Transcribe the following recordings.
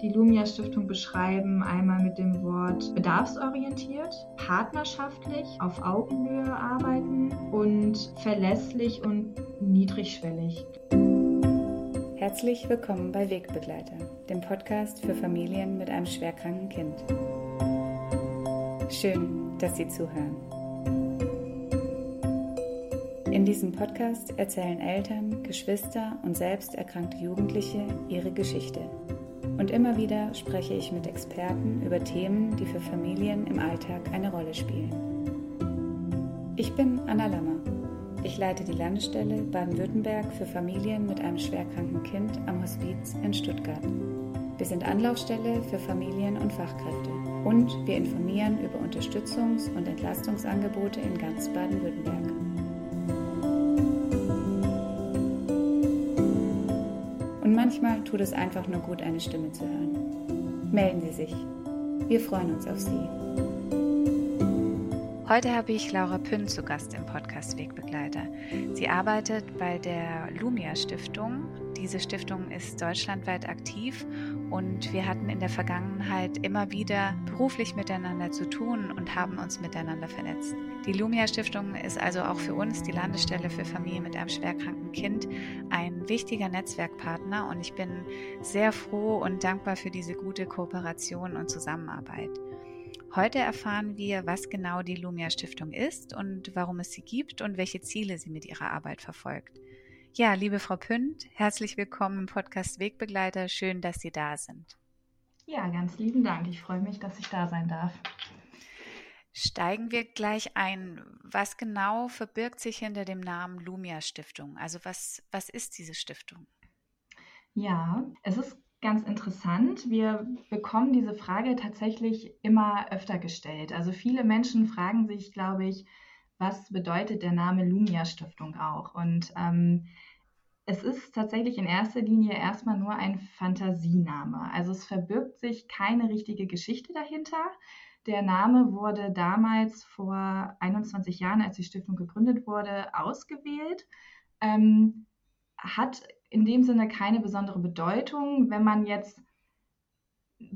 die Lumia Stiftung beschreiben, einmal mit dem Wort bedarfsorientiert, partnerschaftlich, auf Augenhöhe arbeiten und verlässlich und niedrigschwellig. Herzlich willkommen bei Wegbegleiter, dem Podcast für Familien mit einem schwerkranken Kind. Schön, dass Sie zuhören. In diesem Podcast erzählen Eltern, Geschwister und selbst erkrankte Jugendliche ihre Geschichte. Und immer wieder spreche ich mit Experten über Themen, die für Familien im Alltag eine Rolle spielen. Ich bin Anna Lammer. Ich leite die Landesstelle Baden-Württemberg für Familien mit einem schwerkranken Kind am Hospiz in Stuttgart. Wir sind Anlaufstelle für Familien und Fachkräfte und wir informieren über Unterstützungs- und Entlastungsangebote in ganz Baden-Württemberg. Manchmal tut es einfach nur gut, eine Stimme zu hören. Melden Sie sich. Wir freuen uns auf Sie. Heute habe ich Laura Pünn zu Gast im Podcast Wegbegleiter. Sie arbeitet bei der Lumia Stiftung. Diese Stiftung ist deutschlandweit aktiv und wir hatten in der Vergangenheit immer wieder beruflich miteinander zu tun und haben uns miteinander vernetzt. Die Lumia Stiftung ist also auch für uns, die Landesstelle für Familien mit einem schwerkranken Kind, ein wichtiger Netzwerkpartner und ich bin sehr froh und dankbar für diese gute Kooperation und Zusammenarbeit. Heute erfahren wir, was genau die Lumia Stiftung ist und warum es sie gibt und welche Ziele sie mit ihrer Arbeit verfolgt. Ja, liebe Frau Pünd, herzlich willkommen im Podcast Wegbegleiter. Schön, dass Sie da sind. Ja, ganz lieben Dank. Ich freue mich, dass ich da sein darf. Steigen wir gleich ein. Was genau verbirgt sich hinter dem Namen Lumia Stiftung? Also was, was ist diese Stiftung? Ja, es ist ganz interessant. Wir bekommen diese Frage tatsächlich immer öfter gestellt. Also viele Menschen fragen sich, glaube ich, was bedeutet der Name Lumia Stiftung auch? Und ähm, es ist tatsächlich in erster Linie erstmal nur ein Fantasiename. Also es verbirgt sich keine richtige Geschichte dahinter. Der Name wurde damals vor 21 Jahren, als die Stiftung gegründet wurde, ausgewählt. Ähm, hat in dem Sinne keine besondere Bedeutung. Wenn man jetzt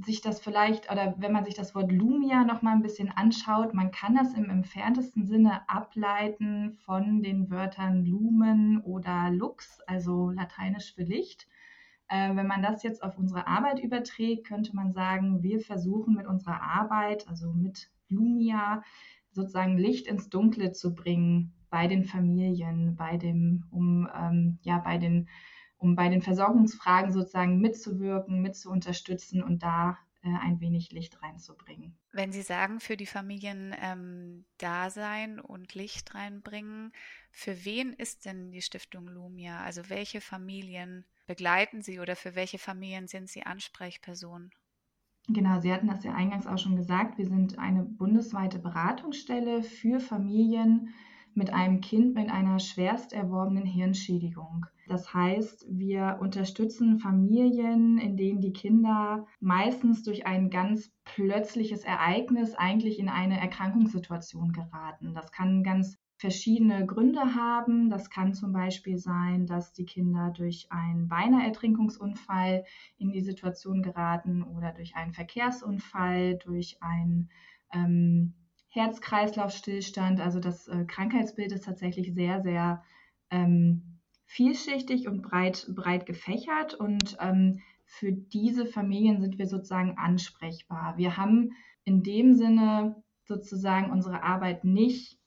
sich das vielleicht oder wenn man sich das Wort Lumia noch mal ein bisschen anschaut, man kann das im entferntesten Sinne ableiten von den Wörtern Lumen oder Lux, also lateinisch für Licht. Äh, wenn man das jetzt auf unsere Arbeit überträgt, könnte man sagen, wir versuchen mit unserer Arbeit, also mit Lumia, sozusagen Licht ins Dunkle zu bringen bei den Familien, bei dem, um ähm, ja bei den um bei den Versorgungsfragen sozusagen mitzuwirken, mitzuunterstützen und da äh, ein wenig Licht reinzubringen. Wenn Sie sagen, für die Familien ähm, da sein und Licht reinbringen, für wen ist denn die Stiftung Lumia? Also welche Familien begleiten Sie oder für welche Familien sind Sie Ansprechperson? Genau, Sie hatten das ja eingangs auch schon gesagt. Wir sind eine bundesweite Beratungsstelle für Familien, mit einem Kind mit einer schwerst erworbenen Hirnschädigung. Das heißt, wir unterstützen Familien, in denen die Kinder meistens durch ein ganz plötzliches Ereignis eigentlich in eine Erkrankungssituation geraten. Das kann ganz verschiedene Gründe haben. Das kann zum Beispiel sein, dass die Kinder durch einen beinahe Ertrinkungsunfall in die Situation geraten oder durch einen Verkehrsunfall, durch ein ähm, Herz-Kreislauf-Stillstand. Also das äh, Krankheitsbild ist tatsächlich sehr, sehr ähm, vielschichtig und breit, breit gefächert. Und ähm, für diese Familien sind wir sozusagen ansprechbar. Wir haben in dem Sinne sozusagen unsere Arbeit nicht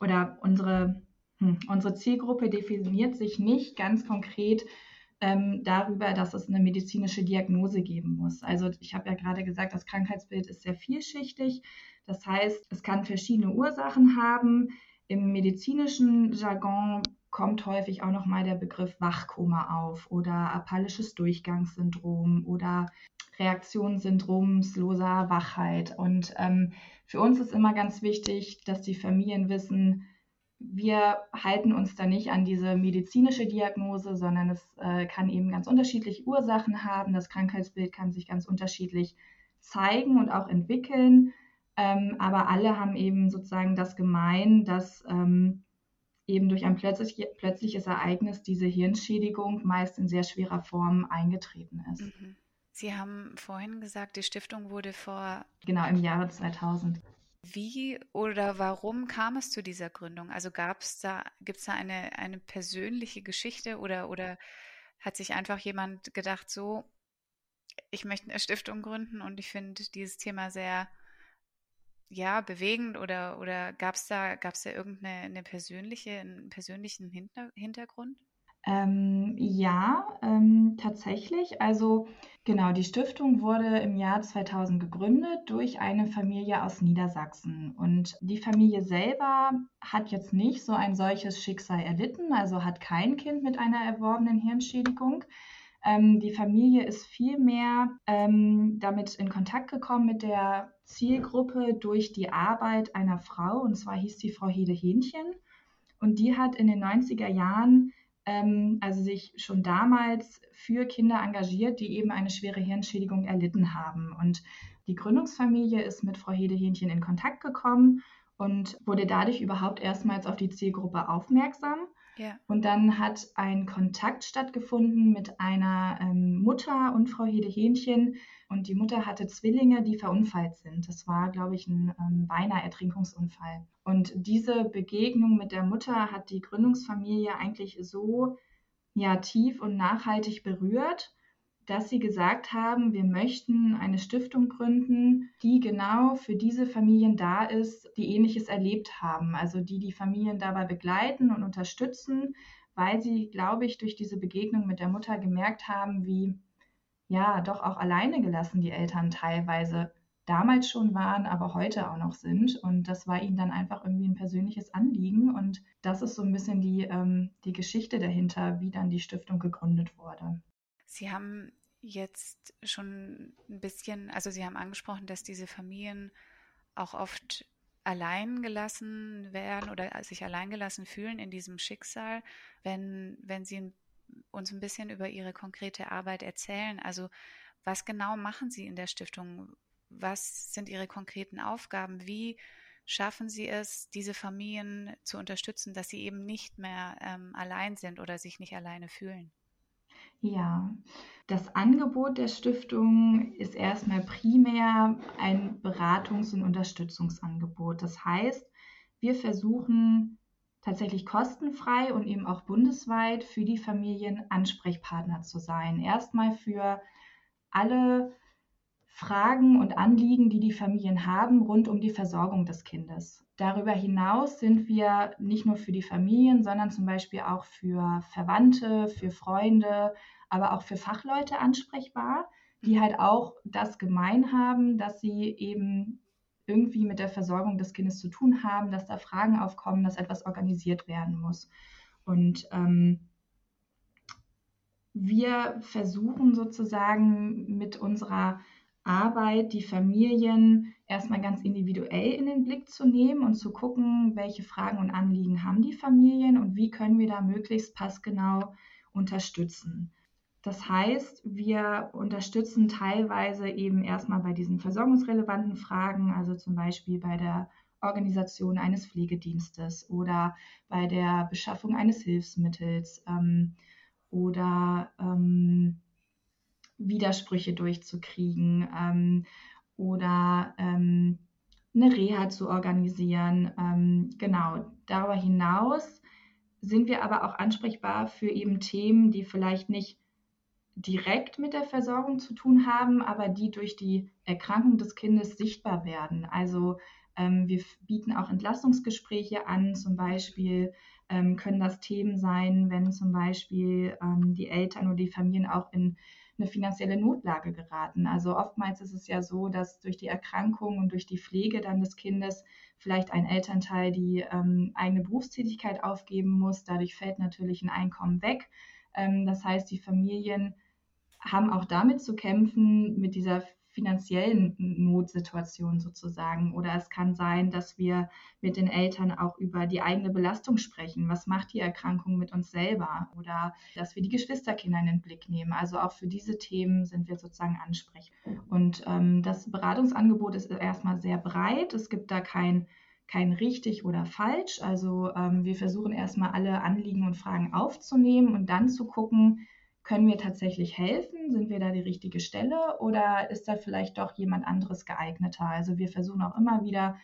oder unsere, hm, unsere Zielgruppe definiert sich nicht ganz konkret ähm, darüber, dass es eine medizinische Diagnose geben muss. Also ich habe ja gerade gesagt, das Krankheitsbild ist sehr vielschichtig. Das heißt, es kann verschiedene Ursachen haben. Im medizinischen Jargon kommt häufig auch noch mal der Begriff Wachkoma auf oder apallisches Durchgangssyndrom oder reaktionssyndromsloser Wachheit. Und ähm, für uns ist immer ganz wichtig, dass die Familien wissen, wir halten uns da nicht an diese medizinische Diagnose, sondern es äh, kann eben ganz unterschiedliche Ursachen haben. Das Krankheitsbild kann sich ganz unterschiedlich zeigen und auch entwickeln. Ähm, aber alle haben eben sozusagen das gemein, dass ähm, eben durch ein plötzlich, plötzliches Ereignis diese Hirnschädigung meist in sehr schwerer Form eingetreten ist. Mhm. Sie haben vorhin gesagt, die Stiftung wurde vor. Genau, im Jahre 2000. Wie oder warum kam es zu dieser Gründung? Also gab es da, gibt es da eine, eine persönliche Geschichte oder, oder hat sich einfach jemand gedacht, so, ich möchte eine Stiftung gründen und ich finde dieses Thema sehr ja, bewegend oder, oder gab es da, gab's da irgendeine eine persönliche, einen persönlichen Hinter Hintergrund? Ähm, ja, ähm, tatsächlich. Also genau, die Stiftung wurde im Jahr 2000 gegründet durch eine Familie aus Niedersachsen. Und die Familie selber hat jetzt nicht so ein solches Schicksal erlitten, also hat kein Kind mit einer erworbenen Hirnschädigung. Ähm, die Familie ist vielmehr ähm, damit in Kontakt gekommen mit der Zielgruppe durch die Arbeit einer Frau, und zwar hieß sie Frau Hede Hähnchen. Und die hat in den 90er Jahren ähm, also sich schon damals für Kinder engagiert, die eben eine schwere Hirnschädigung erlitten haben. Und die Gründungsfamilie ist mit Frau Hedehähnchen in Kontakt gekommen und wurde dadurch überhaupt erstmals auf die Zielgruppe aufmerksam. Ja. Und dann hat ein Kontakt stattgefunden mit einer ähm, Mutter und Frau Hedehähnchen. Und die Mutter hatte Zwillinge, die verunfallt sind. Das war, glaube ich, ein ähm, beinahe Ertrinkungsunfall. Und diese Begegnung mit der Mutter hat die Gründungsfamilie eigentlich so ja, tief und nachhaltig berührt, dass sie gesagt haben, wir möchten eine Stiftung gründen, die genau für diese Familien da ist, die ähnliches erlebt haben, also die die Familien dabei begleiten und unterstützen, weil sie, glaube ich, durch diese Begegnung mit der Mutter gemerkt haben, wie ja, doch auch alleine gelassen die Eltern teilweise damals schon waren, aber heute auch noch sind. Und das war ihnen dann einfach irgendwie ein persönliches Anliegen. Und das ist so ein bisschen die, ähm, die Geschichte dahinter, wie dann die Stiftung gegründet wurde. Sie haben jetzt schon ein bisschen, also Sie haben angesprochen, dass diese Familien auch oft allein gelassen werden oder sich allein gelassen fühlen in diesem Schicksal, wenn, wenn Sie uns ein bisschen über Ihre konkrete Arbeit erzählen. Also was genau machen Sie in der Stiftung? Was sind Ihre konkreten Aufgaben? Wie schaffen Sie es, diese Familien zu unterstützen, dass sie eben nicht mehr ähm, allein sind oder sich nicht alleine fühlen? Ja, das Angebot der Stiftung ist erstmal primär ein Beratungs- und Unterstützungsangebot. Das heißt, wir versuchen tatsächlich kostenfrei und eben auch bundesweit für die Familien Ansprechpartner zu sein. Erstmal für alle Fragen und Anliegen, die die Familien haben rund um die Versorgung des Kindes. Darüber hinaus sind wir nicht nur für die Familien, sondern zum Beispiel auch für Verwandte, für Freunde, aber auch für Fachleute ansprechbar, die halt auch das gemein haben, dass sie eben irgendwie mit der Versorgung des Kindes zu tun haben, dass da Fragen aufkommen, dass etwas organisiert werden muss. Und ähm, wir versuchen sozusagen mit unserer Arbeit, die Familien erstmal ganz individuell in den Blick zu nehmen und zu gucken, welche Fragen und Anliegen haben die Familien und wie können wir da möglichst passgenau unterstützen. Das heißt, wir unterstützen teilweise eben erstmal bei diesen versorgungsrelevanten Fragen, also zum Beispiel bei der Organisation eines Pflegedienstes oder bei der Beschaffung eines Hilfsmittels ähm, oder ähm, Widersprüche durchzukriegen ähm, oder ähm, eine Reha zu organisieren. Ähm, genau, darüber hinaus sind wir aber auch ansprechbar für eben Themen, die vielleicht nicht direkt mit der Versorgung zu tun haben, aber die durch die Erkrankung des Kindes sichtbar werden. Also ähm, wir bieten auch Entlastungsgespräche an, zum Beispiel ähm, können das Themen sein, wenn zum Beispiel ähm, die Eltern oder die Familien auch in eine finanzielle Notlage geraten. Also oftmals ist es ja so, dass durch die Erkrankung und durch die Pflege dann des Kindes vielleicht ein Elternteil die ähm, eigene Berufstätigkeit aufgeben muss. Dadurch fällt natürlich ein Einkommen weg. Ähm, das heißt, die Familien haben auch damit zu kämpfen, mit dieser finanziellen Notsituation sozusagen. Oder es kann sein, dass wir mit den Eltern auch über die eigene Belastung sprechen. Was macht die Erkrankung mit uns selber? Oder dass wir die Geschwisterkinder in den Blick nehmen. Also auch für diese Themen sind wir sozusagen ansprechbar. Und ähm, das Beratungsangebot ist erstmal sehr breit. Es gibt da kein kein richtig oder falsch. Also ähm, wir versuchen erstmal alle Anliegen und Fragen aufzunehmen und dann zu gucken, können wir tatsächlich helfen? Sind wir da die richtige Stelle oder ist da vielleicht doch jemand anderes geeigneter? Also wir versuchen auch immer wieder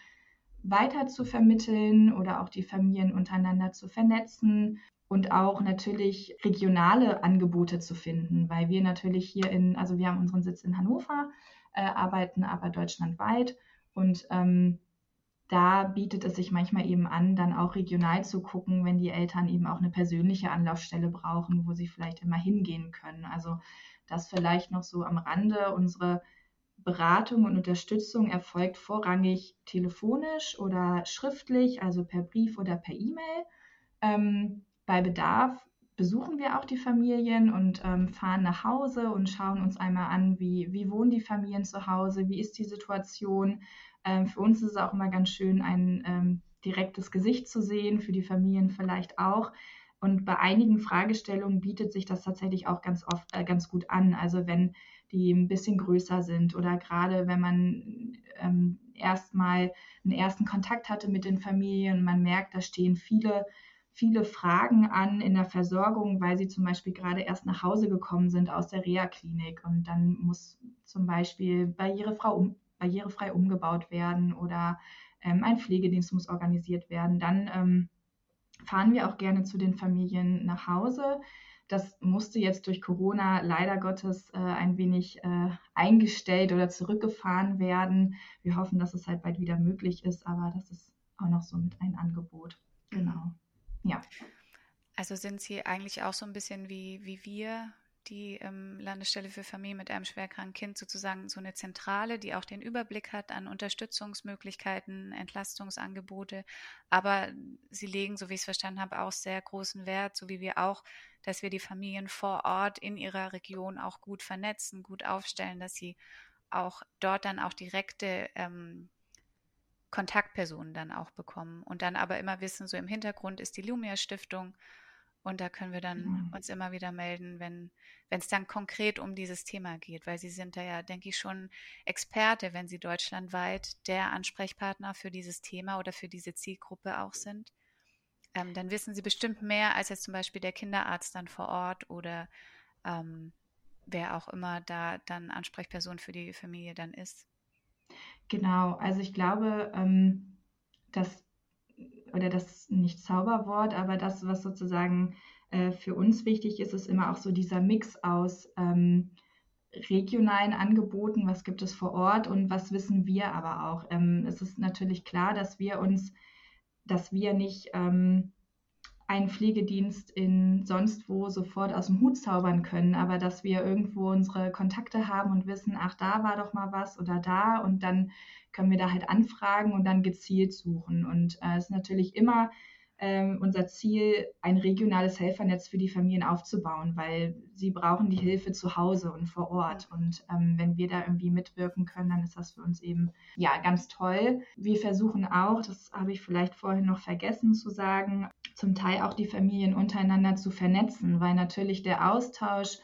weiter zu vermitteln oder auch die Familien untereinander zu vernetzen und auch natürlich regionale Angebote zu finden, weil wir natürlich hier in, also wir haben unseren Sitz in Hannover, äh, arbeiten aber deutschlandweit und ähm, da bietet es sich manchmal eben an, dann auch regional zu gucken, wenn die Eltern eben auch eine persönliche Anlaufstelle brauchen, wo sie vielleicht immer hingehen können. Also das vielleicht noch so am Rande. Unsere Beratung und Unterstützung erfolgt vorrangig telefonisch oder schriftlich, also per Brief oder per E-Mail. Ähm, bei Bedarf besuchen wir auch die Familien und ähm, fahren nach Hause und schauen uns einmal an, wie, wie wohnen die Familien zu Hause, wie ist die Situation, ähm, für uns ist es auch immer ganz schön, ein ähm, direktes Gesicht zu sehen, für die Familien vielleicht auch. Und bei einigen Fragestellungen bietet sich das tatsächlich auch ganz oft äh, ganz gut an. Also wenn die ein bisschen größer sind oder gerade wenn man ähm, erstmal einen ersten Kontakt hatte mit den Familien und man merkt, da stehen viele viele Fragen an in der Versorgung, weil sie zum Beispiel gerade erst nach Hause gekommen sind aus der Reha-Klinik und dann muss zum Beispiel barrierefrei, um, barrierefrei umgebaut werden oder ähm, ein Pflegedienst muss organisiert werden. Dann ähm, fahren wir auch gerne zu den Familien nach Hause. Das musste jetzt durch Corona leider Gottes äh, ein wenig äh, eingestellt oder zurückgefahren werden. Wir hoffen, dass es halt bald wieder möglich ist, aber das ist auch noch so mit ein Angebot. Genau. Ja. Also sind Sie eigentlich auch so ein bisschen wie, wie wir die ähm, Landesstelle für Familien mit einem schwerkranken Kind sozusagen so eine Zentrale, die auch den Überblick hat an Unterstützungsmöglichkeiten, Entlastungsangebote. Aber sie legen, so wie ich es verstanden habe, auch sehr großen Wert, so wie wir auch, dass wir die Familien vor Ort in ihrer Region auch gut vernetzen, gut aufstellen, dass sie auch dort dann auch direkte ähm, Kontaktpersonen dann auch bekommen und dann aber immer wissen, so im Hintergrund ist die Lumia Stiftung und da können wir dann mhm. uns immer wieder melden, wenn wenn es dann konkret um dieses Thema geht, weil Sie sind da ja, denke ich, schon Experte, wenn Sie deutschlandweit der Ansprechpartner für dieses Thema oder für diese Zielgruppe auch sind. Ähm, dann wissen Sie bestimmt mehr als jetzt zum Beispiel der Kinderarzt dann vor Ort oder ähm, wer auch immer da dann Ansprechperson für die Familie dann ist. Genau, also ich glaube, ähm, dass oder das nicht Zauberwort, aber das, was sozusagen äh, für uns wichtig ist, ist immer auch so dieser Mix aus ähm, regionalen Angeboten, was gibt es vor Ort und was wissen wir aber auch. Ähm, es ist natürlich klar, dass wir uns, dass wir nicht ähm, einen Pflegedienst in sonst wo sofort aus dem Hut zaubern können, aber dass wir irgendwo unsere Kontakte haben und wissen, ach, da war doch mal was oder da und dann können wir da halt anfragen und dann gezielt suchen. Und äh, es äh, ist natürlich immer ähm, unser Ziel, ein regionales Helfernetz für die Familien aufzubauen, weil sie brauchen die Hilfe zu Hause und vor Ort. Und ähm, wenn wir da irgendwie mitwirken können, dann ist das für uns eben ja ganz toll. Wir versuchen auch, das habe ich vielleicht vorhin noch vergessen zu sagen, zum Teil auch die Familien untereinander zu vernetzen, weil natürlich der Austausch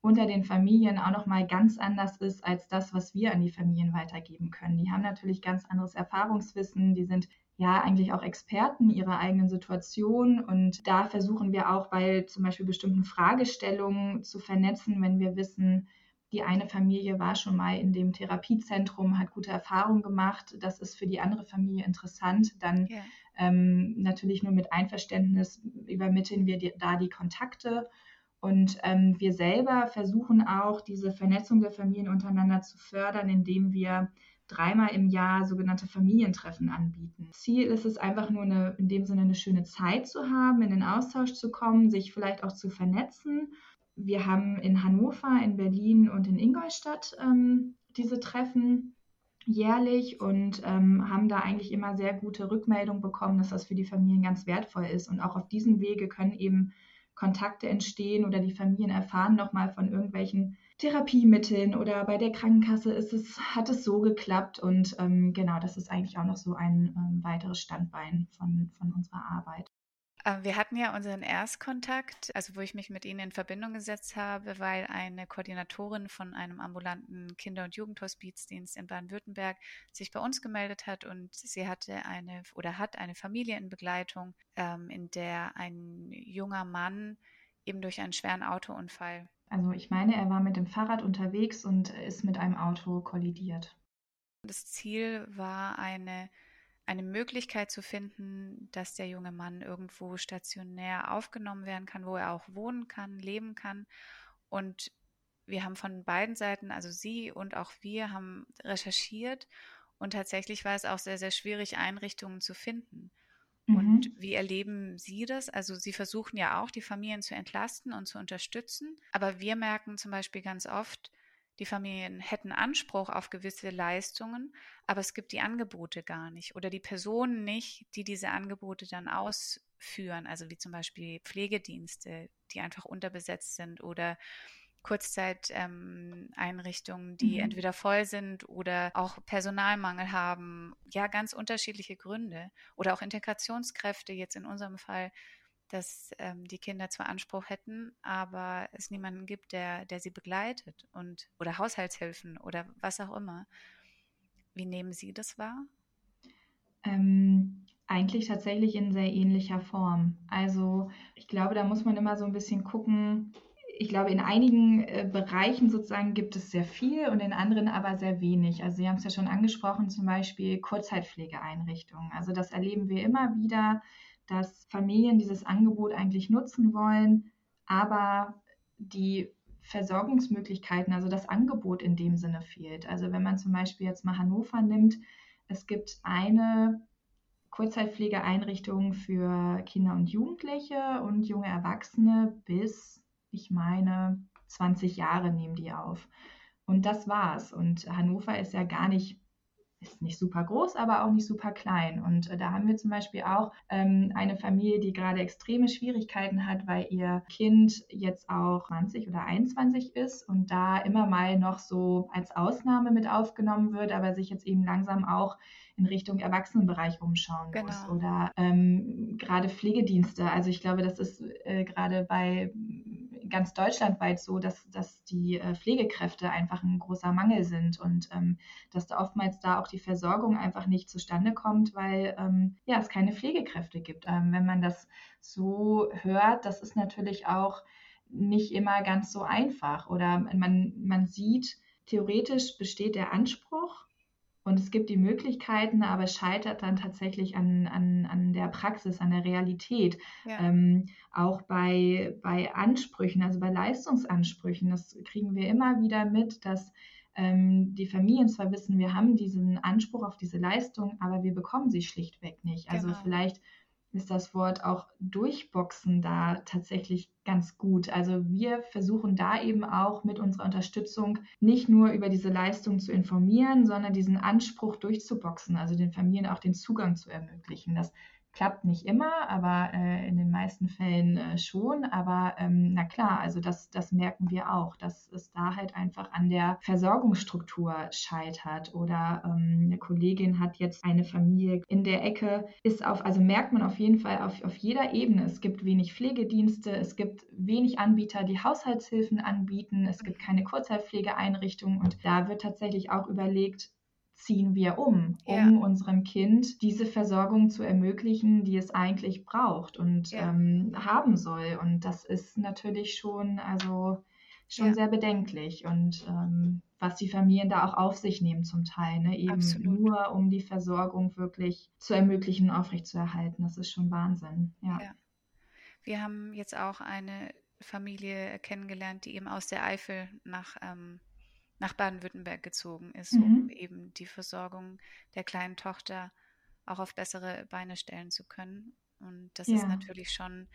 unter den Familien auch noch mal ganz anders ist als das, was wir an die Familien weitergeben können. Die haben natürlich ganz anderes Erfahrungswissen, die sind ja eigentlich auch Experten ihrer eigenen Situation und da versuchen wir auch bei zum Beispiel bestimmten Fragestellungen zu vernetzen, wenn wir wissen, die eine Familie war schon mal in dem Therapiezentrum, hat gute Erfahrungen gemacht, das ist für die andere Familie interessant, dann yeah. ähm, natürlich nur mit Einverständnis übermitteln wir die, da die Kontakte und ähm, wir selber versuchen auch, diese Vernetzung der Familien untereinander zu fördern, indem wir dreimal im Jahr sogenannte Familientreffen anbieten. Ziel ist es einfach nur eine, in dem Sinne eine schöne Zeit zu haben, in den Austausch zu kommen, sich vielleicht auch zu vernetzen. Wir haben in Hannover, in Berlin und in Ingolstadt ähm, diese Treffen jährlich und ähm, haben da eigentlich immer sehr gute Rückmeldungen bekommen, dass das für die Familien ganz wertvoll ist. Und auch auf diesem Wege können eben Kontakte entstehen oder die Familien erfahren nochmal von irgendwelchen Therapiemitteln oder bei der Krankenkasse ist es, hat es so geklappt und ähm, genau, das ist eigentlich auch noch so ein ähm, weiteres Standbein von, von unserer Arbeit. Ähm, wir hatten ja unseren Erstkontakt, also wo ich mich mit Ihnen in Verbindung gesetzt habe, weil eine Koordinatorin von einem ambulanten Kinder- und Jugendhospizdienst in Baden-Württemberg sich bei uns gemeldet hat und sie hatte eine oder hat eine Familie in Begleitung, ähm, in der ein junger Mann eben durch einen schweren Autounfall Also ich meine, er war mit dem Fahrrad unterwegs und ist mit einem Auto kollidiert. Das Ziel war eine, eine Möglichkeit zu finden, dass der junge Mann irgendwo stationär aufgenommen werden kann, wo er auch wohnen kann, leben kann. Und wir haben von beiden Seiten, also Sie und auch wir, haben recherchiert und tatsächlich war es auch sehr, sehr schwierig, Einrichtungen zu finden. Mhm. Und wie erleben Sie das? Also Sie versuchen ja auch, die Familien zu entlasten und zu unterstützen. Aber wir merken zum Beispiel ganz oft, die Familien hätten Anspruch auf gewisse Leistungen, aber es gibt die Angebote gar nicht oder die Personen nicht, die diese Angebote dann ausführen. Also wie zum Beispiel Pflegedienste, die einfach unterbesetzt sind oder Kurzzeiteinrichtungen, ähm, die mhm. entweder voll sind oder auch Personalmangel haben. Ja, ganz unterschiedliche Gründe. Oder auch Integrationskräfte, jetzt in unserem Fall, dass ähm, die Kinder zwar Anspruch hätten, aber es niemanden gibt, der, der sie begleitet und oder Haushaltshilfen oder was auch immer. Wie nehmen Sie das wahr? Ähm, eigentlich tatsächlich in sehr ähnlicher Form. Also ich glaube, da muss man immer so ein bisschen gucken, ich glaube, in einigen äh, Bereichen sozusagen gibt es sehr viel und in anderen aber sehr wenig. Also Sie haben es ja schon angesprochen, zum Beispiel Kurzzeitpflegeeinrichtungen. Also das erleben wir immer wieder, dass Familien dieses Angebot eigentlich nutzen wollen, aber die Versorgungsmöglichkeiten, also das Angebot in dem Sinne fehlt. Also wenn man zum Beispiel jetzt mal Hannover nimmt, es gibt eine Kurzzeitpflegeeinrichtung für Kinder und Jugendliche und junge Erwachsene bis ich meine, 20 Jahre nehmen die auf. Und das war's. Und Hannover ist ja gar nicht, ist nicht super groß, aber auch nicht super klein. Und äh, da haben wir zum Beispiel auch ähm, eine Familie, die gerade extreme Schwierigkeiten hat, weil ihr Kind jetzt auch 20 oder 21 ist und da immer mal noch so als Ausnahme mit aufgenommen wird, aber sich jetzt eben langsam auch in Richtung Erwachsenenbereich umschauen genau. muss oder ähm, gerade Pflegedienste. Also ich glaube, das ist äh, gerade bei ganz deutschlandweit so, dass, dass die äh, Pflegekräfte einfach ein großer Mangel sind und ähm, dass da oftmals da auch die Versorgung einfach nicht zustande kommt, weil ähm, ja, es keine Pflegekräfte gibt. Ähm, wenn man das so hört, das ist natürlich auch nicht immer ganz so einfach oder man, man sieht, theoretisch besteht der Anspruch, und es gibt die Möglichkeiten, aber es scheitert dann tatsächlich an, an, an der Praxis, an der Realität. Ja. Ähm, auch bei, bei Ansprüchen, also bei Leistungsansprüchen, das kriegen wir immer wieder mit, dass ähm, die Familien zwar wissen, wir haben diesen Anspruch auf diese Leistung, aber wir bekommen sie schlichtweg nicht. Also genau. vielleicht ist das Wort auch durchboxen da tatsächlich ganz gut. Also wir versuchen da eben auch mit unserer Unterstützung nicht nur über diese Leistung zu informieren, sondern diesen Anspruch durchzuboxen, also den Familien auch den Zugang zu ermöglichen. Das Klappt nicht immer, aber äh, in den meisten Fällen äh, schon. Aber ähm, na klar, also das, das merken wir auch, dass es da halt einfach an der Versorgungsstruktur scheitert. Oder ähm, eine Kollegin hat jetzt eine Familie in der Ecke, ist auf, also merkt man auf jeden Fall auf, auf jeder Ebene. Es gibt wenig Pflegedienste, es gibt wenig Anbieter, die Haushaltshilfen anbieten, es gibt keine Kurzzeitpflegeeinrichtungen und da wird tatsächlich auch überlegt, ziehen wir um, um ja. unserem Kind diese Versorgung zu ermöglichen, die es eigentlich braucht und ja. ähm, haben soll. Und das ist natürlich schon, also schon ja. sehr bedenklich und ähm, was die Familien da auch auf sich nehmen zum Teil, ne? eben Absolut. nur um die Versorgung wirklich zu ermöglichen, aufrechtzuerhalten. Das ist schon Wahnsinn. Ja. Wir haben jetzt auch eine Familie kennengelernt, die eben aus der Eifel nach ähm, nach Baden-Württemberg gezogen ist, mhm. um eben die Versorgung der kleinen Tochter auch auf bessere Beine stellen zu können. Und das ja. ist natürlich schon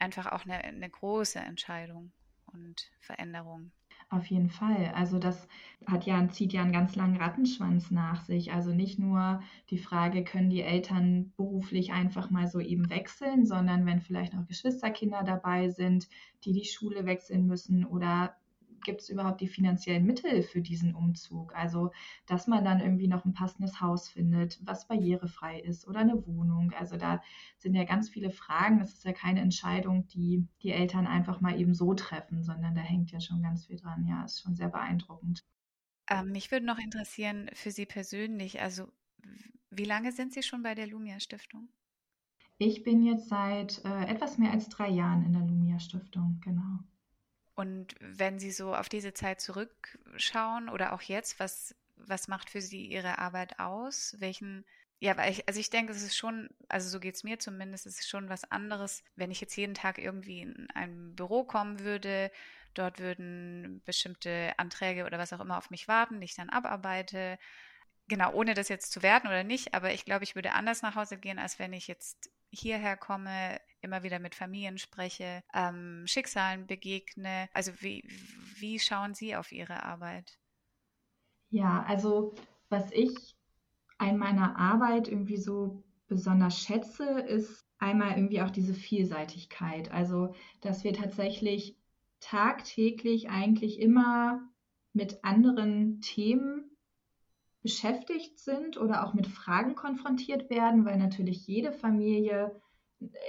einfach auch eine, eine große Entscheidung und Veränderung. Auf jeden Fall. Also das hat ja, zieht ja einen ganz langen Rattenschwanz nach sich. Also nicht nur die Frage, können die Eltern beruflich einfach mal so eben wechseln, sondern wenn vielleicht noch Geschwisterkinder dabei sind, die die Schule wechseln müssen oder gibt es überhaupt die finanziellen Mittel für diesen Umzug? Also, dass man dann irgendwie noch ein passendes Haus findet, was barrierefrei ist oder eine Wohnung. Also da sind ja ganz viele Fragen. Das ist ja keine Entscheidung, die die Eltern einfach mal eben so treffen, sondern da hängt ja schon ganz viel dran. Ja, ist schon sehr beeindruckend. Ähm, mich würde noch interessieren für Sie persönlich, also wie lange sind Sie schon bei der Lumia Stiftung? Ich bin jetzt seit äh, etwas mehr als drei Jahren in der Lumia Stiftung, genau. Und wenn Sie so auf diese Zeit zurückschauen oder auch jetzt, was, was macht für Sie Ihre Arbeit aus? Welchen, ja, weil ich, also ich denke, es ist schon, also so geht es mir zumindest, es ist schon was anderes, wenn ich jetzt jeden Tag irgendwie in ein Büro kommen würde, dort würden bestimmte Anträge oder was auch immer auf mich warten, die ich dann abarbeite. Genau, ohne das jetzt zu werten oder nicht, aber ich glaube, ich würde anders nach Hause gehen, als wenn ich jetzt hierher komme, immer wieder mit Familien spreche, ähm, Schicksalen begegne. Also wie, wie schauen Sie auf Ihre Arbeit? Ja, also was ich an meiner Arbeit irgendwie so besonders schätze, ist einmal irgendwie auch diese Vielseitigkeit. Also, dass wir tatsächlich tagtäglich eigentlich immer mit anderen Themen beschäftigt sind oder auch mit Fragen konfrontiert werden, weil natürlich jede Familie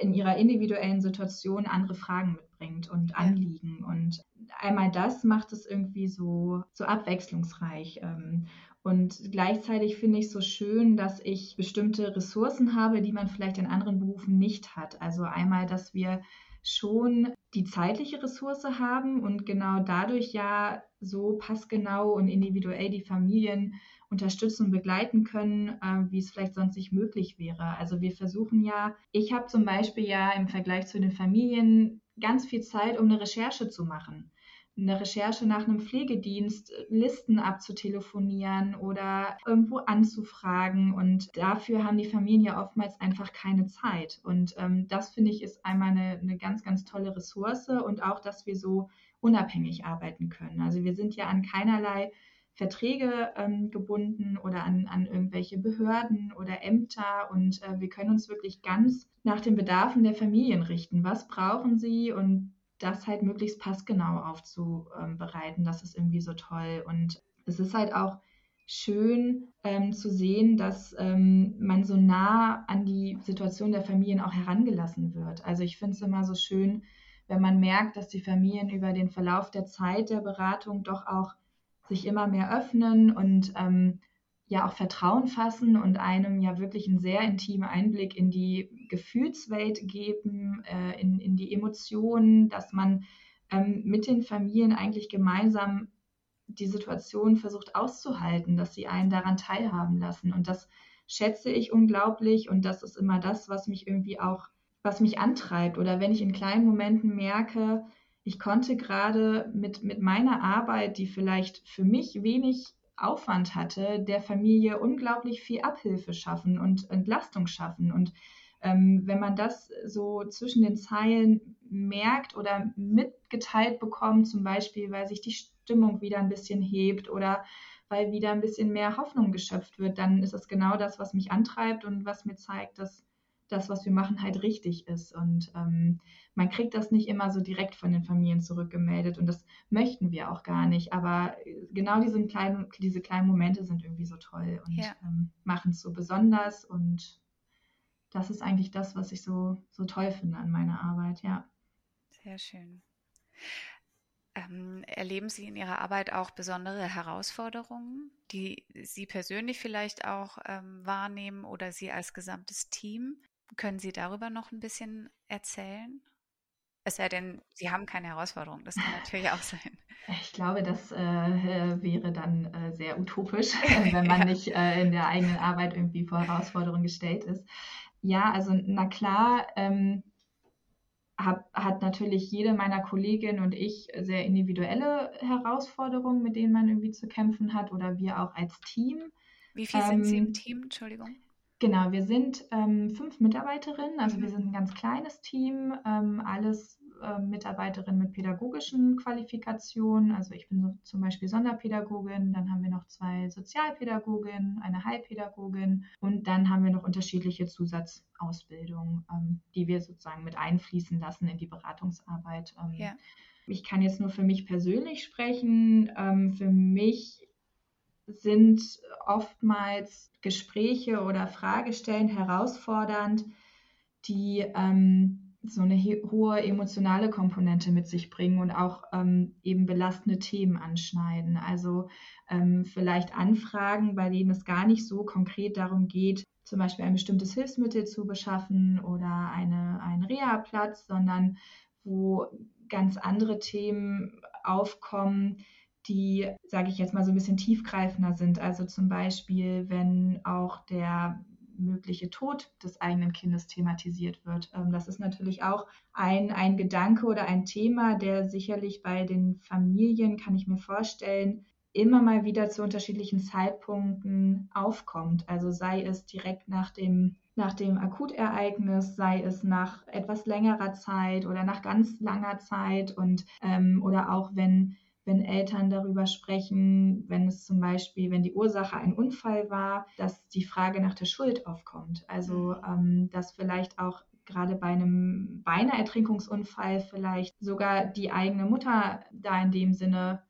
in ihrer individuellen Situation andere Fragen mitbringt und Anliegen. Und einmal das macht es irgendwie so, so abwechslungsreich. Ähm, und gleichzeitig finde ich es so schön, dass ich bestimmte Ressourcen habe, die man vielleicht in anderen Berufen nicht hat. Also einmal, dass wir schon die zeitliche Ressource haben und genau dadurch ja so passgenau und individuell die Familien unterstützen und begleiten können, äh, wie es vielleicht sonst nicht möglich wäre. Also wir versuchen ja, ich habe zum Beispiel ja im Vergleich zu den Familien ganz viel Zeit, um eine Recherche zu machen. Eine Recherche nach einem Pflegedienst, Listen abzutelefonieren oder irgendwo anzufragen. Und dafür haben die Familien ja oftmals einfach keine Zeit. Und ähm, das finde ich ist einmal eine, eine ganz, ganz tolle Ressource und auch, dass wir so unabhängig arbeiten können. Also wir sind ja an keinerlei Verträge ähm, gebunden oder an, an irgendwelche Behörden oder Ämter und äh, wir können uns wirklich ganz nach den Bedarfen der Familien richten. Was brauchen sie und das halt möglichst passgenau aufzubereiten. Das ist irgendwie so toll und es ist halt auch schön ähm, zu sehen, dass ähm, man so nah an die Situation der Familien auch herangelassen wird. Also ich finde es immer so schön, wenn man merkt, dass die Familien über den Verlauf der Zeit der Beratung doch auch sich immer mehr öffnen und ähm, ja auch Vertrauen fassen und einem ja wirklich einen sehr intimen Einblick in die Gefühlswelt geben, äh, in, in die Emotionen, dass man ähm, mit den Familien eigentlich gemeinsam die Situation versucht auszuhalten, dass sie einen daran teilhaben lassen. Und das schätze ich unglaublich und das ist immer das, was mich irgendwie auch, was mich antreibt. Oder wenn ich in kleinen Momenten merke, ich konnte gerade mit, mit meiner Arbeit, die vielleicht für mich wenig Aufwand hatte, der Familie unglaublich viel Abhilfe schaffen und Entlastung schaffen. Und ähm, wenn man das so zwischen den Zeilen merkt oder mitgeteilt bekommt, zum Beispiel, weil sich die Stimmung wieder ein bisschen hebt oder weil wieder ein bisschen mehr Hoffnung geschöpft wird, dann ist das genau das, was mich antreibt und was mir zeigt, dass das, was wir machen, halt richtig ist. Und ähm, man kriegt das nicht immer so direkt von den Familien zurückgemeldet und das möchten wir auch gar nicht. Aber äh, genau diese kleinen, diese kleinen Momente sind irgendwie so toll und ja. ähm, machen es so besonders. Und das ist eigentlich das, was ich so, so toll finde an meiner Arbeit, ja. Sehr schön. Ähm, erleben Sie in Ihrer Arbeit auch besondere Herausforderungen, die Sie persönlich vielleicht auch ähm, wahrnehmen oder Sie als gesamtes Team? Können Sie darüber noch ein bisschen erzählen? Es sei denn, Sie haben keine Herausforderung. Das kann natürlich auch sein. Ich glaube, das äh, wäre dann äh, sehr utopisch, wenn man ja. nicht äh, in der eigenen Arbeit irgendwie vor Herausforderungen gestellt ist. Ja, also na klar, ähm, hab, hat natürlich jede meiner Kolleginnen und ich sehr individuelle Herausforderungen, mit denen man irgendwie zu kämpfen hat oder wir auch als Team. Wie viele ähm, sind Sie im ähm, Team? Entschuldigung. Genau, wir sind ähm, fünf Mitarbeiterinnen, also mhm. wir sind ein ganz kleines Team, ähm, alles äh, Mitarbeiterinnen mit pädagogischen Qualifikationen. Also ich bin so, zum Beispiel Sonderpädagogin, dann haben wir noch zwei Sozialpädagoginnen, eine Heilpädagogin und dann haben wir noch unterschiedliche Zusatzausbildungen, ähm, die wir sozusagen mit einfließen lassen in die Beratungsarbeit. Ähm, ja. Ich kann jetzt nur für mich persönlich sprechen. Ähm, für mich sind oftmals Gespräche oder Fragestellen herausfordernd, die ähm, so eine hohe emotionale Komponente mit sich bringen und auch ähm, eben belastende Themen anschneiden. Also ähm, vielleicht Anfragen, bei denen es gar nicht so konkret darum geht, zum Beispiel ein bestimmtes Hilfsmittel zu beschaffen oder eine, einen Reha-Platz, sondern wo ganz andere Themen aufkommen, die, sage ich jetzt mal, so ein bisschen tiefgreifender sind. Also zum Beispiel, wenn auch der mögliche Tod des eigenen Kindes thematisiert wird. Ähm, das ist natürlich auch ein, ein Gedanke oder ein Thema, der sicherlich bei den Familien, kann ich mir vorstellen, immer mal wieder zu unterschiedlichen Zeitpunkten aufkommt. Also sei es direkt nach dem, nach dem Akutereignis, sei es nach etwas längerer Zeit oder nach ganz langer Zeit und ähm, oder auch wenn wenn Eltern darüber sprechen, wenn es zum Beispiel, wenn die Ursache ein Unfall war, dass die Frage nach der Schuld aufkommt. Also mhm. ähm, dass vielleicht auch gerade bei einem Beineertrinkungsunfall vielleicht sogar die eigene Mutter da in dem Sinne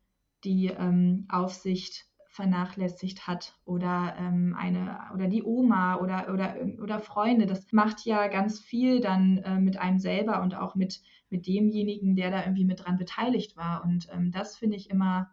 die ähm, Aufsicht vernachlässigt hat oder ähm, eine oder die Oma oder, oder, oder Freunde. Das macht ja ganz viel dann äh, mit einem selber und auch mit, mit demjenigen, der da irgendwie mit dran beteiligt war. Und ähm, das finde ich immer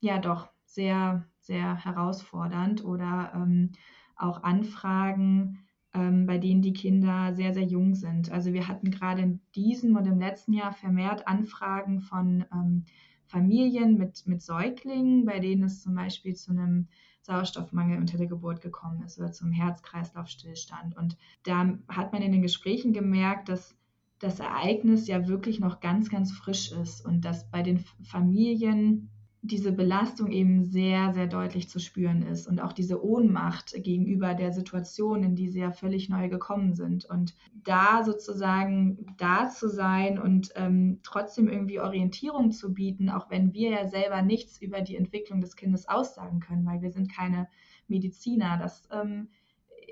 ja doch sehr, sehr herausfordernd oder ähm, auch Anfragen, ähm, bei denen die Kinder sehr, sehr jung sind. Also wir hatten gerade in diesem und im letzten Jahr vermehrt Anfragen von ähm, Familien mit, mit Säuglingen, bei denen es zum Beispiel zu einem Sauerstoffmangel unter der Geburt gekommen ist oder zum Herz-Kreislauf-Stillstand. Und da hat man in den Gesprächen gemerkt, dass das Ereignis ja wirklich noch ganz, ganz frisch ist und dass bei den Familien diese Belastung eben sehr, sehr deutlich zu spüren ist und auch diese Ohnmacht gegenüber der Situation, in die sie ja völlig neu gekommen sind. Und da sozusagen da zu sein und ähm, trotzdem irgendwie Orientierung zu bieten, auch wenn wir ja selber nichts über die Entwicklung des Kindes aussagen können, weil wir sind keine Mediziner. Das ähm,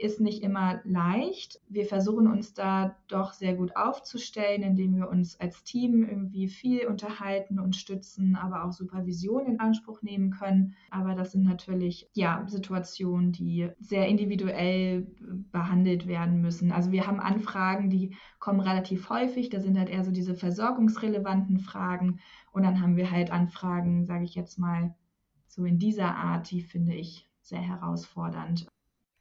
ist nicht immer leicht. Wir versuchen uns da doch sehr gut aufzustellen, indem wir uns als Team irgendwie viel unterhalten und stützen, aber auch Supervision in Anspruch nehmen können. Aber das sind natürlich ja Situationen, die sehr individuell behandelt werden müssen. Also wir haben Anfragen, die kommen relativ häufig. Da sind halt eher so diese versorgungsrelevanten Fragen. Und dann haben wir halt Anfragen, sage ich jetzt mal, so in dieser Art, die finde ich sehr herausfordernd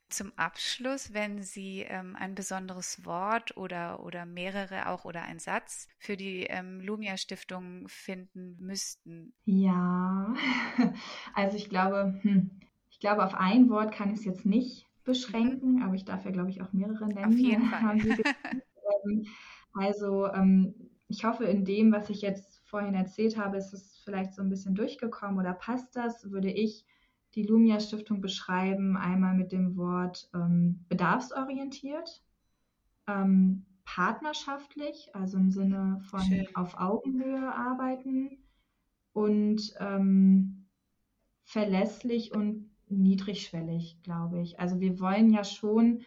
zum Abschluss, wenn Sie ähm, ein besonderes Wort oder, oder mehrere auch oder ein Satz für die ähm, Lumia Stiftung finden müssten? Ja, also ich glaube, hm, ich glaube, auf ein Wort kann ich es jetzt nicht beschränken, mhm. aber ich darf ja, glaube ich, auch mehrere nennen. Auf jeden Fall. Ähm, also ähm, ich hoffe, in dem, was ich jetzt vorhin erzählt habe, ist es vielleicht so ein bisschen durchgekommen oder passt das, würde ich die Lumia Stiftung beschreiben, einmal mit dem Wort ähm, bedarfsorientiert, ähm, partnerschaftlich, also im Sinne von Schön. auf Augenhöhe arbeiten und ähm, verlässlich und niedrigschwellig, glaube ich. Also wir wollen ja schon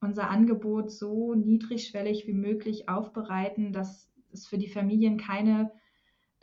unser Angebot so niedrigschwellig wie möglich aufbereiten, dass es für die Familien keine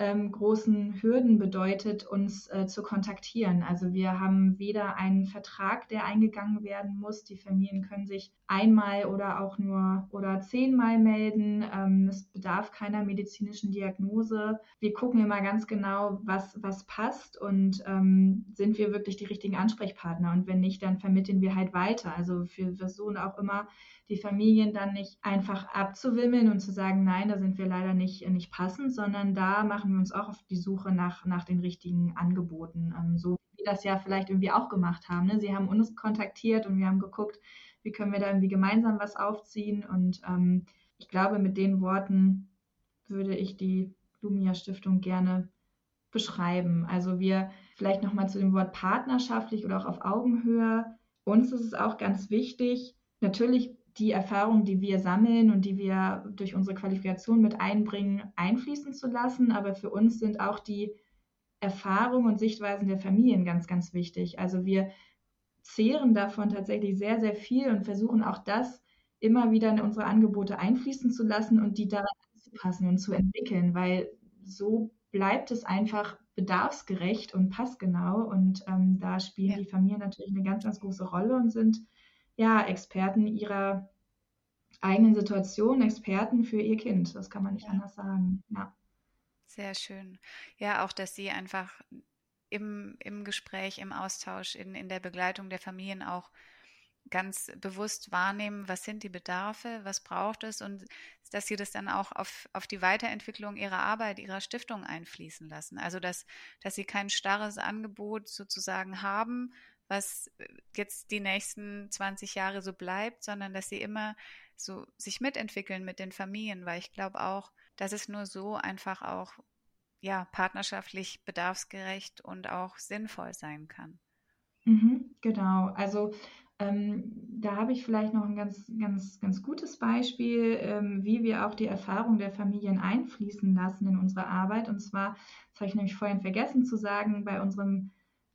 ähm, großen Hürden bedeutet, uns äh, zu kontaktieren. Also wir haben weder einen Vertrag, der eingegangen werden muss. Die Familien können sich einmal oder auch nur oder zehnmal melden. Ähm, es bedarf keiner medizinischen Diagnose. Wir gucken immer ganz genau, was, was passt und ähm, sind wir wirklich die richtigen Ansprechpartner. Und wenn nicht, dann vermitteln wir halt weiter. Also wir versuchen auch immer, die Familien dann nicht einfach abzuwimmeln und zu sagen, nein, da sind wir leider nicht, nicht passend, sondern da machen wir uns auch auf die Suche nach, nach den richtigen Angeboten. Ähm, so wie das ja vielleicht irgendwie auch gemacht haben. Ne? Sie haben uns kontaktiert und wir haben geguckt, wie können wir da irgendwie gemeinsam was aufziehen. Und ähm, ich glaube, mit den Worten würde ich die Lumia Stiftung gerne beschreiben. Also wir vielleicht nochmal zu dem Wort partnerschaftlich oder auch auf Augenhöhe. Uns ist es auch ganz wichtig, natürlich die Erfahrungen, die wir sammeln und die wir durch unsere Qualifikation mit einbringen, einfließen zu lassen. Aber für uns sind auch die Erfahrungen und Sichtweisen der Familien ganz, ganz wichtig. Also wir zehren davon tatsächlich sehr, sehr viel und versuchen auch das immer wieder in unsere Angebote einfließen zu lassen und die daran anzupassen und zu entwickeln, weil so bleibt es einfach bedarfsgerecht und passgenau. Und ähm, da spielen ja. die Familien natürlich eine ganz, ganz große Rolle und sind ja, Experten ihrer eigenen Situation, Experten für ihr Kind. Das kann man nicht ja. anders sagen. Ja. Sehr schön. Ja, auch, dass Sie einfach im, im Gespräch, im Austausch, in, in der Begleitung der Familien auch ganz bewusst wahrnehmen, was sind die Bedarfe, was braucht es und dass sie das dann auch auf, auf die Weiterentwicklung ihrer Arbeit, ihrer Stiftung einfließen lassen. Also dass, dass sie kein starres Angebot sozusagen haben, was jetzt die nächsten 20 Jahre so bleibt, sondern dass sie immer so sich mitentwickeln mit den Familien, weil ich glaube auch, dass es nur so einfach auch ja partnerschaftlich bedarfsgerecht und auch sinnvoll sein kann. Mhm, genau. Also ähm, da habe ich vielleicht noch ein ganz, ganz, ganz gutes Beispiel, ähm, wie wir auch die Erfahrung der Familien einfließen lassen in unsere Arbeit. Und zwar, das habe ich nämlich vorhin vergessen zu sagen, bei unserem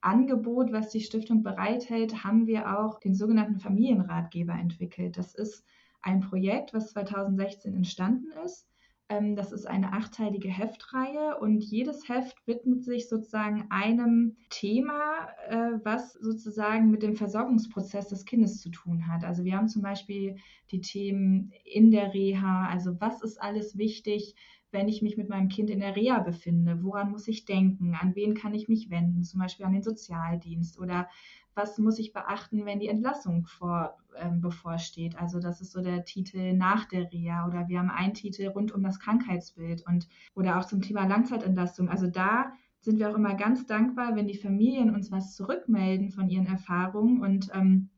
Angebot, was die Stiftung bereithält, haben wir auch den sogenannten Familienratgeber entwickelt. Das ist ein Projekt, was 2016 entstanden ist ähm, das ist eine achteilige Heftreihe und jedes Heft widmet sich sozusagen einem Thema, äh, was sozusagen mit dem Versorgungsprozess des Kindes zu tun hat. Also wir haben zum Beispiel die Themen in der Reha, also was ist alles wichtig, wenn ich mich mit meinem Kind in der Reha befinde? Woran muss ich denken? An wen kann ich mich wenden? Zum Beispiel an den Sozialdienst oder was muss ich beachten, wenn die Entlassung vor, ähm, bevorsteht. Also das ist so der Titel nach der Reha oder wir haben einen Titel rund um das Krankheitsbild und oder auch zum Thema Langzeitentlastung. Also da sind wir auch immer ganz dankbar, wenn die Familien uns was zurückmelden von ihren Erfahrungen und ähm,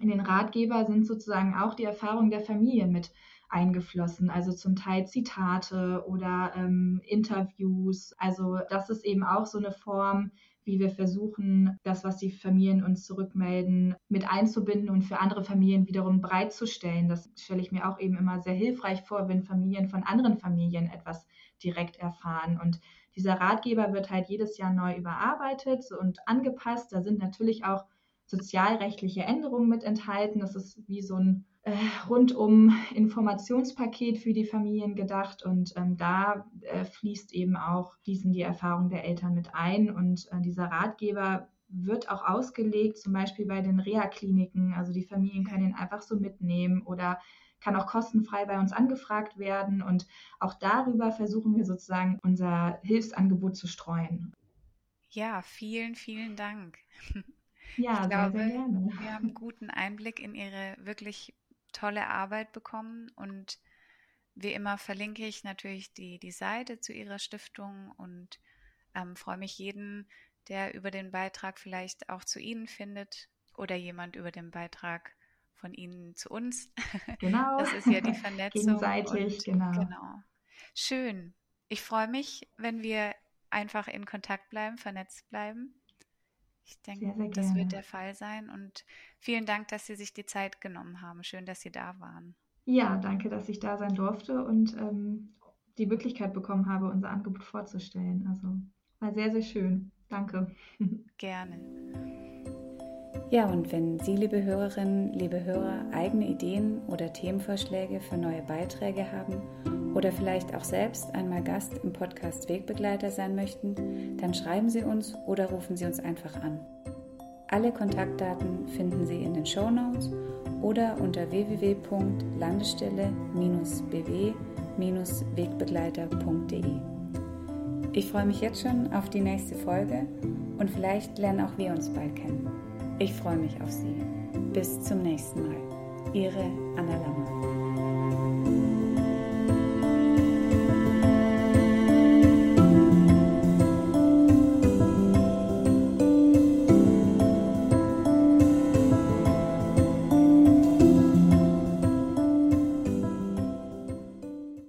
in den Ratgeber sind sozusagen auch die Erfahrungen der Familien mit eingeflossen, also zum Teil Zitate oder ähm, Interviews. Also das ist eben auch so eine Form, wie wir versuchen, das, was die Familien uns zurückmelden, mit einzubinden und für andere Familien wiederum bereitzustellen. Das stelle ich mir auch eben immer sehr hilfreich vor, wenn Familien von anderen Familien etwas direkt erfahren. Und dieser Ratgeber wird halt jedes Jahr neu überarbeitet und angepasst. Da sind natürlich auch sozialrechtliche Änderungen mit enthalten. Das ist wie so ein äh, rundum Informationspaket für die Familien gedacht und ähm, da äh, fließt eben auch, fließen die Erfahrungen der Eltern mit ein und äh, dieser Ratgeber wird auch ausgelegt, zum Beispiel bei den Reha-Kliniken. Also die Familien können ihn einfach so mitnehmen oder kann auch kostenfrei bei uns angefragt werden. Und auch darüber versuchen wir sozusagen unser Hilfsangebot zu streuen. Ja, vielen, vielen Dank. Ja, ich glaube, sehr, sehr gerne. wir haben einen guten Einblick in Ihre wirklich tolle Arbeit bekommen und wie immer verlinke ich natürlich die, die Seite zu Ihrer Stiftung und ähm, freue mich jeden, der über den Beitrag vielleicht auch zu Ihnen findet oder jemand über den Beitrag von Ihnen zu uns. Genau. Das ist ja die Vernetzung. Gegenseitig, und, genau. genau. Schön. Ich freue mich, wenn wir einfach in Kontakt bleiben, vernetzt bleiben. Ich denke, sehr, sehr das wird der Fall sein. Und vielen Dank, dass Sie sich die Zeit genommen haben. Schön, dass Sie da waren. Ja, danke, dass ich da sein durfte und ähm, die Möglichkeit bekommen habe, unser Angebot vorzustellen. Also war sehr, sehr schön. Danke. Gerne. Ja, und wenn Sie, liebe Hörerinnen, liebe Hörer, eigene Ideen oder Themenvorschläge für neue Beiträge haben oder vielleicht auch selbst einmal Gast im Podcast Wegbegleiter sein möchten, dann schreiben Sie uns oder rufen Sie uns einfach an. Alle Kontaktdaten finden Sie in den Show Notes oder unter www.landesstelle-bw-wegbegleiter.de. Ich freue mich jetzt schon auf die nächste Folge und vielleicht lernen auch wir uns bald kennen. Ich freue mich auf Sie. Bis zum nächsten Mal. Ihre Anna Lammer.